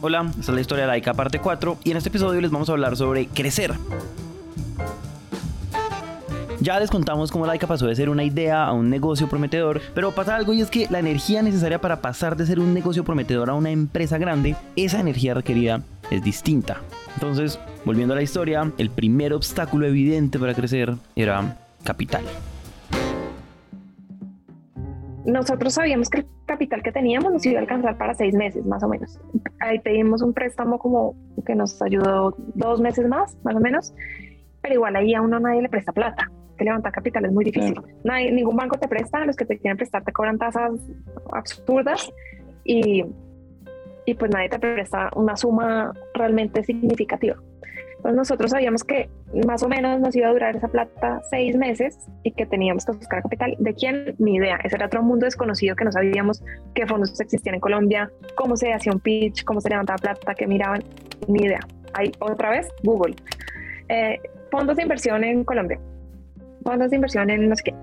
Hola, esta es la historia de Laika parte 4 y en este episodio les vamos a hablar sobre crecer. Ya les contamos cómo Laika pasó de ser una idea a un negocio prometedor, pero pasa algo y es que la energía necesaria para pasar de ser un negocio prometedor a una empresa grande, esa energía requerida es distinta. Entonces, volviendo a la historia, el primer obstáculo evidente para crecer era capital nosotros sabíamos que el capital que teníamos nos iba a alcanzar para seis meses, más o menos. Ahí pedimos un préstamo como que nos ayudó dos meses más, más o menos, pero igual ahí a uno nadie le presta plata. Que levantar capital es muy difícil. Nadie, ningún banco te presta, los que te quieren prestar te cobran tasas absurdas y, y pues nadie te presta una suma realmente significativa. Entonces nosotros sabíamos que más o menos nos iba a durar esa plata seis meses y que teníamos que buscar capital. ¿De quién? Ni idea. Ese era otro mundo desconocido que no sabíamos qué fondos existían en Colombia, cómo se hacía un pitch, cómo se levantaba plata, qué miraban. Ni idea. Ahí otra vez, Google. Eh, fondos de inversión en Colombia. Fondos de inversión en no sé qué.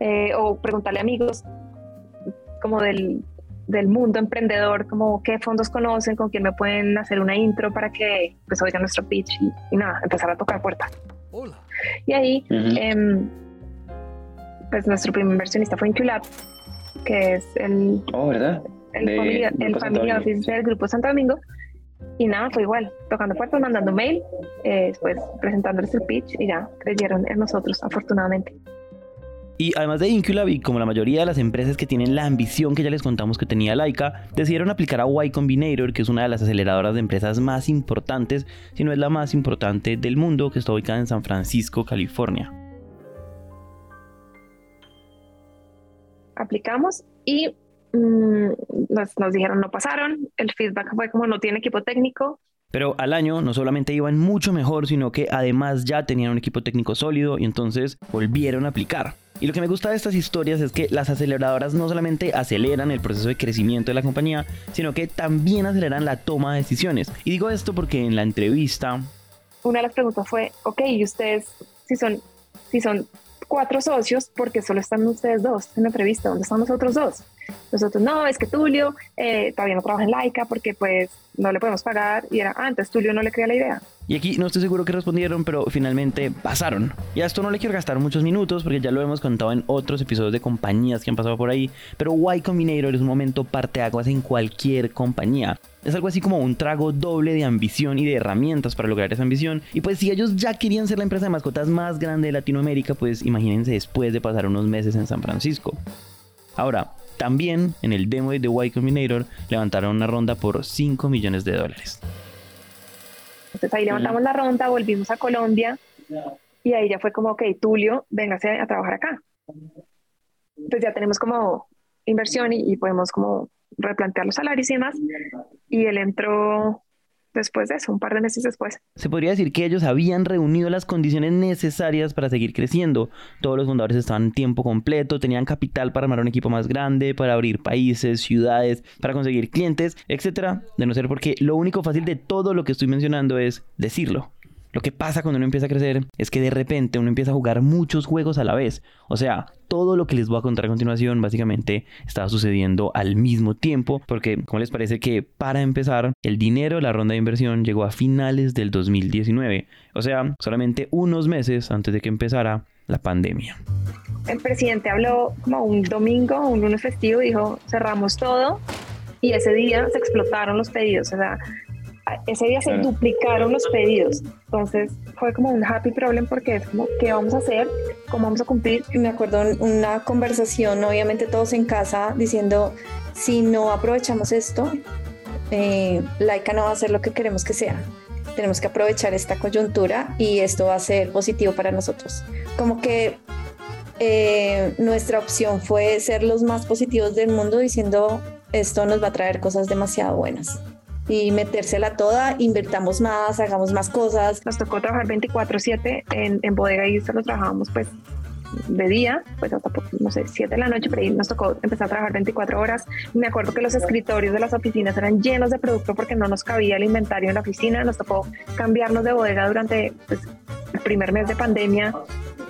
Eh, o preguntarle a amigos como del del mundo emprendedor, como qué fondos conocen, con quién me pueden hacer una intro para que pues oigan nuestro pitch y, nada, empezar a tocar puertas. Hola. Y ahí, em, pues nuestro primer inversionista fue Inculab, que es el, oh, ¿verdad? el, family, office del Grupo Santo Domingo. Y nada, fue igual, tocando puertas, mandando mail, eh, después presentándoles el pitch y ya creyeron en nosotros, afortunadamente. Y además de Inculab y como la mayoría de las empresas que tienen la ambición que ya les contamos que tenía Laika, decidieron aplicar a Y Combinator, que es una de las aceleradoras de empresas más importantes, si no es la más importante del mundo, que está ubicada en San Francisco, California. Aplicamos y mm, nos, nos dijeron no pasaron, el feedback fue como no tiene equipo técnico, pero al año no solamente iban mucho mejor, sino que además ya tenían un equipo técnico sólido y entonces volvieron a aplicar. Y lo que me gusta de estas historias es que las aceleradoras no solamente aceleran el proceso de crecimiento de la compañía, sino que también aceleran la toma de decisiones. Y digo esto porque en la entrevista... Una de las preguntas fue, ok, ¿y ustedes si son, si son cuatro socios, porque solo están ustedes dos en la entrevista? ¿Dónde están los otros dos? Nosotros, no, es que Tulio eh, todavía no trabaja en Laika porque pues no le podemos pagar. Y era, antes ah, Tulio no le crea la idea. Y aquí no estoy seguro que respondieron, pero finalmente pasaron. Y a esto no le quiero gastar muchos minutos porque ya lo hemos contado en otros episodios de compañías que han pasado por ahí. Pero Y Combinator es un momento parteaguas en cualquier compañía. Es algo así como un trago doble de ambición y de herramientas para lograr esa ambición. Y pues si ellos ya querían ser la empresa de mascotas más grande de Latinoamérica, pues imagínense después de pasar unos meses en San Francisco. Ahora, también en el demo de Y Combinator levantaron una ronda por 5 millones de dólares. Entonces ahí levantamos la ronda, volvimos a Colombia y ahí ya fue como, ok, Tulio, véngase a trabajar acá. Entonces ya tenemos como inversión y, y podemos como replantear los salarios y demás. Y él entró después de eso, un par de meses después. Se podría decir que ellos habían reunido las condiciones necesarias para seguir creciendo. Todos los fundadores estaban en tiempo completo, tenían capital para armar un equipo más grande, para abrir países, ciudades, para conseguir clientes, etcétera, de no ser porque lo único fácil de todo lo que estoy mencionando es decirlo. Lo que pasa cuando uno empieza a crecer es que de repente uno empieza a jugar muchos juegos a la vez. O sea, todo lo que les voy a contar a continuación básicamente estaba sucediendo al mismo tiempo. Porque, ¿cómo les parece que para empezar, el dinero de la ronda de inversión llegó a finales del 2019? O sea, solamente unos meses antes de que empezara la pandemia. El presidente habló como un domingo, un lunes festivo, dijo cerramos todo y ese día se explotaron los pedidos. O sea, ese día se duplicaron los pedidos. Entonces fue como un happy problem porque es como, ¿qué vamos a hacer? ¿Cómo vamos a cumplir? Me acuerdo una conversación, obviamente todos en casa, diciendo, si no aprovechamos esto, eh, Laika no va a ser lo que queremos que sea. Tenemos que aprovechar esta coyuntura y esto va a ser positivo para nosotros. Como que eh, nuestra opción fue ser los más positivos del mundo diciendo, esto nos va a traer cosas demasiado buenas y metérsela toda, invertamos más, hagamos más cosas. Nos tocó trabajar 24/7 en, en bodega y solo trabajábamos pues de día, pues hasta, no sé, 7 de la noche, pero ahí nos tocó empezar a trabajar 24 horas. Me acuerdo que los escritorios de las oficinas eran llenos de producto porque no nos cabía el inventario en la oficina. Nos tocó cambiarnos de bodega durante pues, el primer mes de pandemia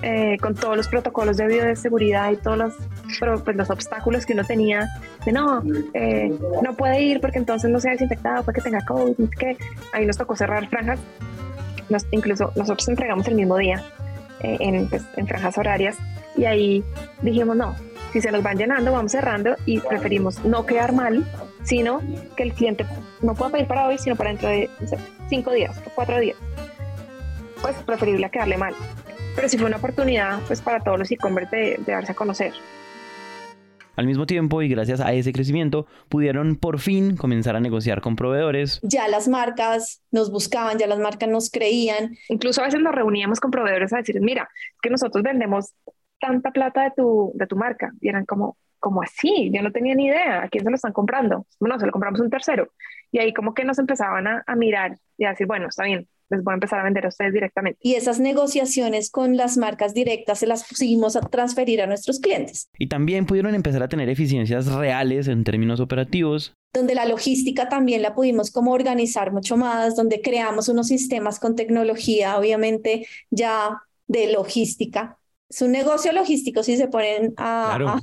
eh, con todos los protocolos de bioseguridad y todos los, pues, los obstáculos que uno tenía, de no, eh, no puede ir porque entonces no se ha desinfectado, porque tenga COVID, que ahí nos tocó cerrar franjas, incluso nosotros entregamos el mismo día eh, en, pues, en franjas horarias. Y ahí dijimos no, si se nos van llenando, vamos cerrando y preferimos no quedar mal, sino que el cliente no pueda pedir para hoy, sino para dentro de cinco días o cuatro días. Pues preferible quedarle mal. Pero sí fue una oportunidad pues para todos los e-commerce de, darse a conocer. Al mismo tiempo y gracias a ese crecimiento pudieron por fin comenzar a negociar con proveedores. Ya las marcas nos buscaban, ya las marcas nos creían. Incluso a veces nos reuníamos con proveedores a decir, mira, que nosotros vendemos tanta plata de tu, de tu marca. Y eran como, como así, yo no tenía ni idea a quién se lo están comprando. Bueno, se lo compramos un tercero. Y ahí como que nos empezaban a, a mirar y a decir, bueno, está bien, les voy a empezar a vender a ustedes directamente. Y esas negociaciones con las marcas directas se las pusimos a transferir a nuestros clientes. Y también pudieron empezar a tener eficiencias reales en términos operativos. Donde la logística también la pudimos como organizar mucho más, donde creamos unos sistemas con tecnología, obviamente ya de logística. Es un negocio logístico si se ponen a,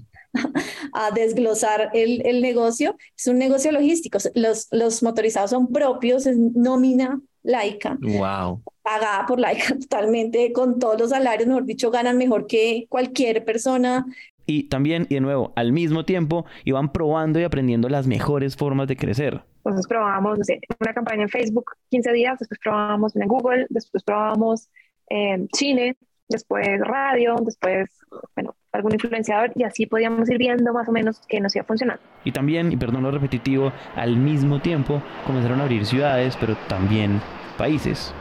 a, desglosar el, el, negocio. Es un negocio logístico. Los, los motorizados son propios, es nómina laica. Wow. Pagada por laica totalmente, con todos los salarios, mejor dicho, ganan mejor que cualquier persona. Y también, y de nuevo, al mismo tiempo, iban probando y aprendiendo las mejores formas de crecer. Entonces probábamos una campaña en Facebook 15 días, después probábamos en Google, después probábamos en cine, después radio, después, bueno, algún influenciador y así podíamos ir viendo más o menos que nos iba funcionando. Y también, y perdón lo repetitivo, al mismo tiempo comenzaron a abrir ciudades, pero también países.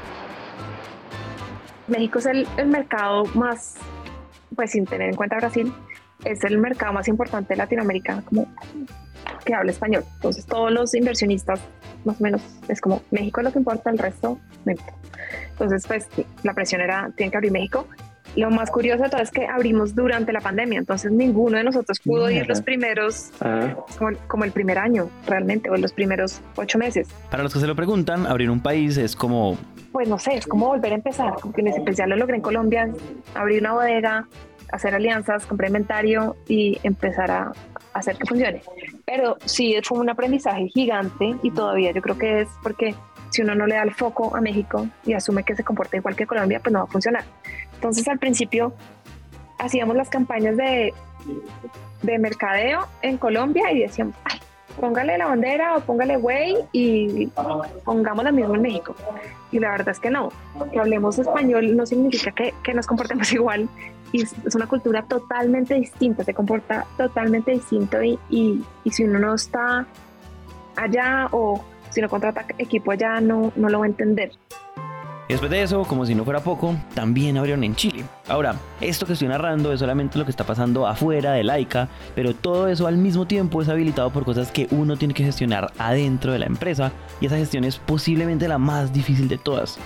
México es el, el mercado más, pues sin tener en cuenta Brasil, es el mercado más importante de Latinoamérica como que habla español. Entonces todos los inversionistas más o menos es como México es lo que importa, el resto no Entonces pues la presión era, tienen que abrir México lo más curioso de todo es que abrimos durante la pandemia, entonces ninguno de nosotros pudo ir los primeros, como, el primer año realmente, o los primeros ocho meses. Para los que se lo preguntan, abrir un país es como... Pues no sé, es como volver a empezar, como que en especial lo logré en Colombia, abrir una bodega, hacer alianzas, complementario y empezar a hacer que funcione. Pero sí, fue un aprendizaje gigante y todavía yo creo que es porque si uno no le da el foco a México y asume que se comporta igual que Colombia, pues no va a funcionar. Entonces al principio hacíamos las campañas de, de mercadeo en Colombia y decíamos, Ay, póngale la bandera o póngale güey y pongamos la misma en México. Y la verdad es que no, que hablemos español no significa que, que nos comportemos igual y es una cultura totalmente distinta, se comporta totalmente distinto y, y, y si uno no está allá o si no contrata equipo allá no, no lo va a entender. Después de eso, como si no fuera poco, también abrieron en Chile. Ahora, esto que estoy narrando es solamente lo que está pasando afuera de Laika, pero todo eso al mismo tiempo es habilitado por cosas que uno tiene que gestionar adentro de la empresa, y esa gestión es posiblemente la más difícil de todas.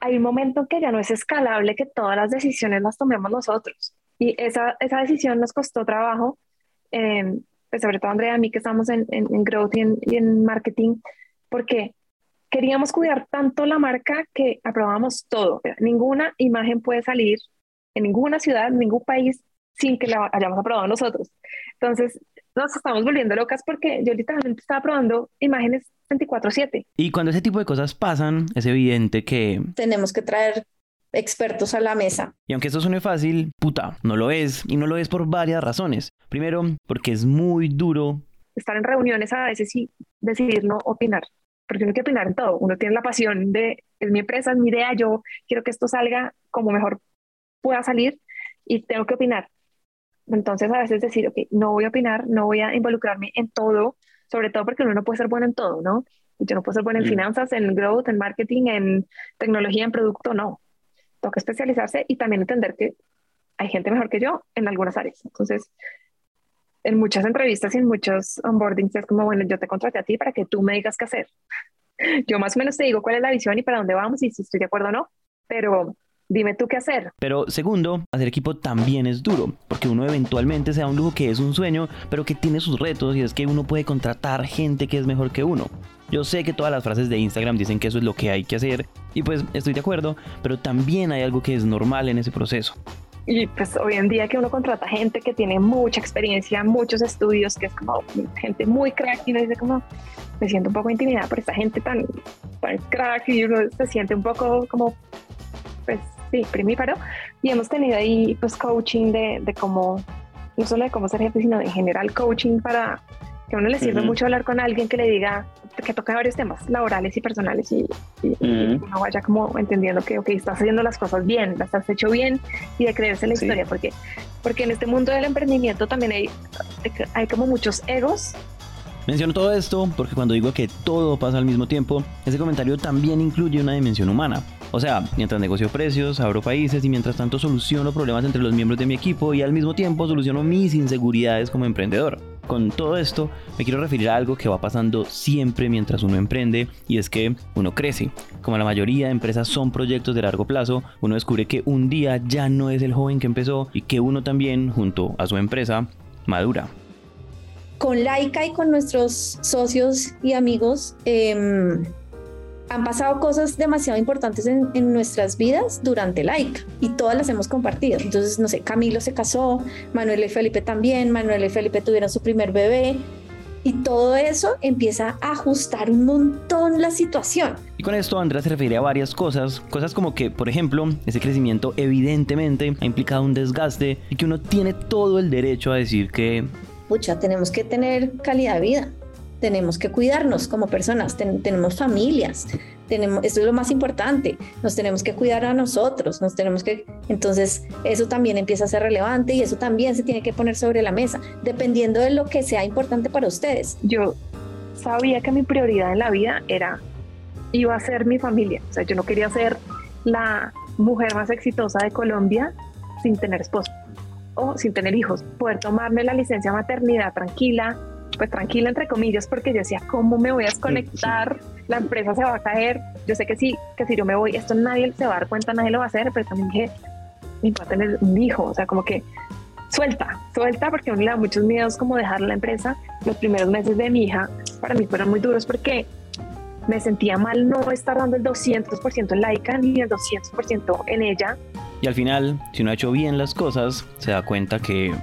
Hay un momento que ya no es escalable que todas las decisiones las tomemos nosotros. Y esa, esa decisión nos costó trabajo, eh, pues sobre todo Andrea a mí que estamos en, en, Growth y en, y en Marketing, porque queríamos cuidar tanto la marca que aprobamos todo. Ninguna imagen puede salir en ninguna ciudad, en ningún país sin que la hayamos aprobado nosotros. Entonces, nos estamos volviendo locas porque yo literalmente estaba probando imágenes 24/7. Y cuando ese tipo de cosas pasan, es evidente que... Tenemos que traer expertos a la mesa. Y aunque esto suene fácil, puta, no lo es. Y no lo es por varias razones. Primero, porque es muy duro. Estar en reuniones a veces y decidir no opinar porque uno que opinar en todo. Uno tiene la pasión de, es mi empresa, es mi idea, yo quiero que esto salga como mejor pueda salir y tengo que opinar. Entonces a veces decir, ok, no voy a opinar, no voy a involucrarme en todo, sobre todo porque uno no puede ser bueno en todo, ¿no? Yo no puedo ser bueno en finanzas, en growth, en marketing, en tecnología, en producto, no. Que especializarse y también entender que hay gente mejor que yo en algunas áreas. Entonces, en muchas entrevistas y en muchos onboardings es como, bueno, yo te contraté a ti para que tú me digas qué hacer. Yo más o menos te digo cuál es la visión y para dónde vamos y si estoy de acuerdo o no, pero dime tú qué hacer. Pero segundo, hacer equipo también es duro, porque uno eventualmente se da un lujo que es un sueño, pero que tiene sus retos y es que uno puede contratar gente que es mejor que uno. Yo sé que todas las frases de Instagram dicen que eso es lo que hay que hacer, y pues estoy de acuerdo, pero también hay algo que es normal en ese proceso. Y pues hoy en día que uno contrata gente que tiene mucha experiencia, muchos estudios, que es como gente muy crack y uno dice como, me siento un poco intimidada por esta gente tan, tan crack y uno se siente un poco como, pues sí, primíparo. Y hemos tenido ahí pues coaching de, de cómo, no solo de cómo ser jefe, sino de general coaching para que a uno le sirve mucho hablar con alguien que le diga que toca varios temas laborales y personales y, uno vaya como entendiendo que, ok, estás haciendo las cosas bien, las has hecho bien y de creerse la historia, porque, porque en este mundo del emprendimiento también hay, hay como muchos egos. Menciono todo esto porque cuando digo que todo pasa al mismo tiempo, ese comentario también incluye una dimensión humana. O sea, mientras negocio precios, abro países y mientras tanto soluciono problemas entre los miembros de mi equipo y al mismo tiempo soluciono mis inseguridades como emprendedor. Con todo esto me quiero referir a algo que va pasando siempre mientras uno emprende y es que uno crece. Como la mayoría de empresas son proyectos de largo plazo, uno descubre que un día ya no es el joven que empezó y que uno también, junto a su empresa, madura con Laika y con nuestros socios y amigos em, han pasado cosas demasiado importantes en, nuestras vidas durante Laika y todas las hemos compartido. Entonces, no sé, Camilo se casó, Manuel y Felipe también, Manuel y Felipe tuvieron su primer bebé, y todo eso empieza a ajustar un montón la situación. Y con esto Andrea se refiere a varias cosas, cosas como que, por ejemplo, ese crecimiento evidentemente ha implicado un desgaste y que uno tiene todo el derecho a decir que pucha, tenemos que tener calidad de vida, tenemos que cuidarnos como personas, tenemos familias, tenemos, esto es lo más importante, nos tenemos que cuidar a nosotros, nos tenemos que, entonces eso también empieza a ser relevante y eso también se tiene que poner sobre la mesa, dependiendo de lo que sea importante para ustedes. Yo sabía que mi prioridad en la vida era, iba a ser mi familia, o sea, yo no quería ser la mujer más exitosa de Colombia sin tener esposo o sin tener hijos, poder tomarme la licencia maternidad tranquila, pues tranquila entre comillas, porque yo decía, ¿cómo me voy a desconectar? La empresa se va a caer. Yo sé que sí, que si yo me voy, esto nadie se va a dar cuenta, nadie lo va a hacer, pero también dije, mi a tener un hijo, o sea, como que suelta, suelta, porque a uno le da muchos miedos como dejar la empresa. Los primeros meses de mi hija para mí fueron muy duros porque me sentía mal no estar dando el 200% en laica ni el 200% en ella y al final, si uno ha hecho bien las cosas, se da cuenta que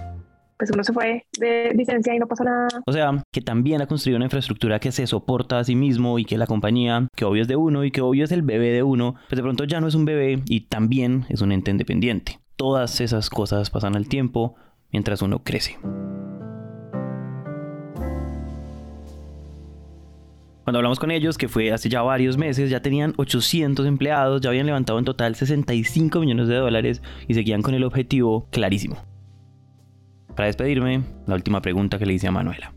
pues uno se fue de licencia y no pasó nada. O sea, que también ha construido una infraestructura que se soporta a sí mismo y que la compañía, que obvio es de uno y que obvio es el bebé de uno, pues de pronto ya no es un bebé y también es un ente independiente. Todas esas cosas pasan al tiempo mientras uno crece. Cuando hablamos con ellos, que fue hace ya varios meses, ya tenían 800 empleados, ya habían levantado en total 65 millones de dólares y seguían con el objetivo clarísimo. Para despedirme, la última pregunta que le hice a Manuela.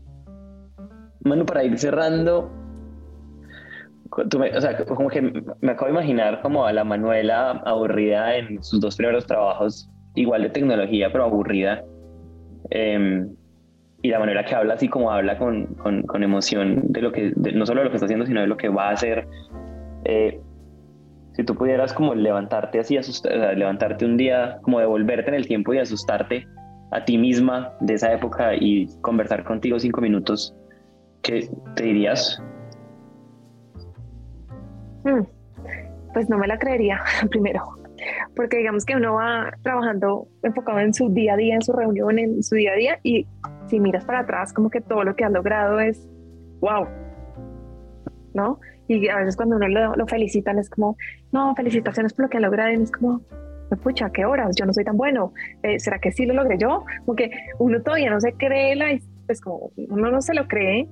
Manu, para ir cerrando, o sea, como que me acabo de imaginar como a la Manuela aburrida en sus dos primeros trabajos, igual de tecnología, pero aburrida. Eh, y la manera que habla, así como habla con, con, emoción de lo que, no solo de lo que está haciendo, sino de lo que va a hacer. Eh, si tú pudieras como levantarte así, asustar, levantarte un día, como devolverte en el tiempo y asustarte a ti misma de esa época y conversar contigo cinco minutos, ¿qué te dirías? Hmm, pues no me la creería, primero, porque digamos que uno va trabajando enfocado en su día a día, en su reunión, en su día a día, y si miras para atrás, como que todo lo que has logrado es wow, ¿no? Y a veces cuando uno lo, felicitan es como, no, felicitaciones por lo que ha logrado, y es como, pucha, ¿qué horas? Yo no soy tan bueno. Eh, ¿Será que sí lo logré yo? Como que uno todavía no se cree, la, pues como uno no se lo cree.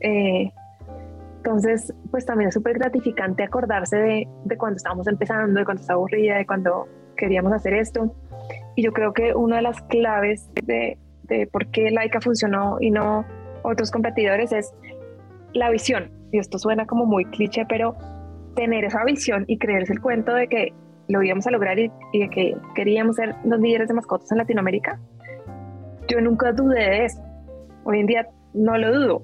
Eh, entonces, pues también es súper gratificante acordarse de, de, cuando estábamos empezando, de cuando estaba aburrida, de cuando queríamos hacer esto. Y yo creo que una de las claves de, de por qué Laika funcionó y no otros competidores es la visión. Y esto suena como muy cliché, pero tener esa visión y creerse el cuento de que lo íbamos a lograr y, de que queríamos ser los líderes de mascotas en Latinoamérica, yo nunca dudé de eso. Hoy en día no lo dudo.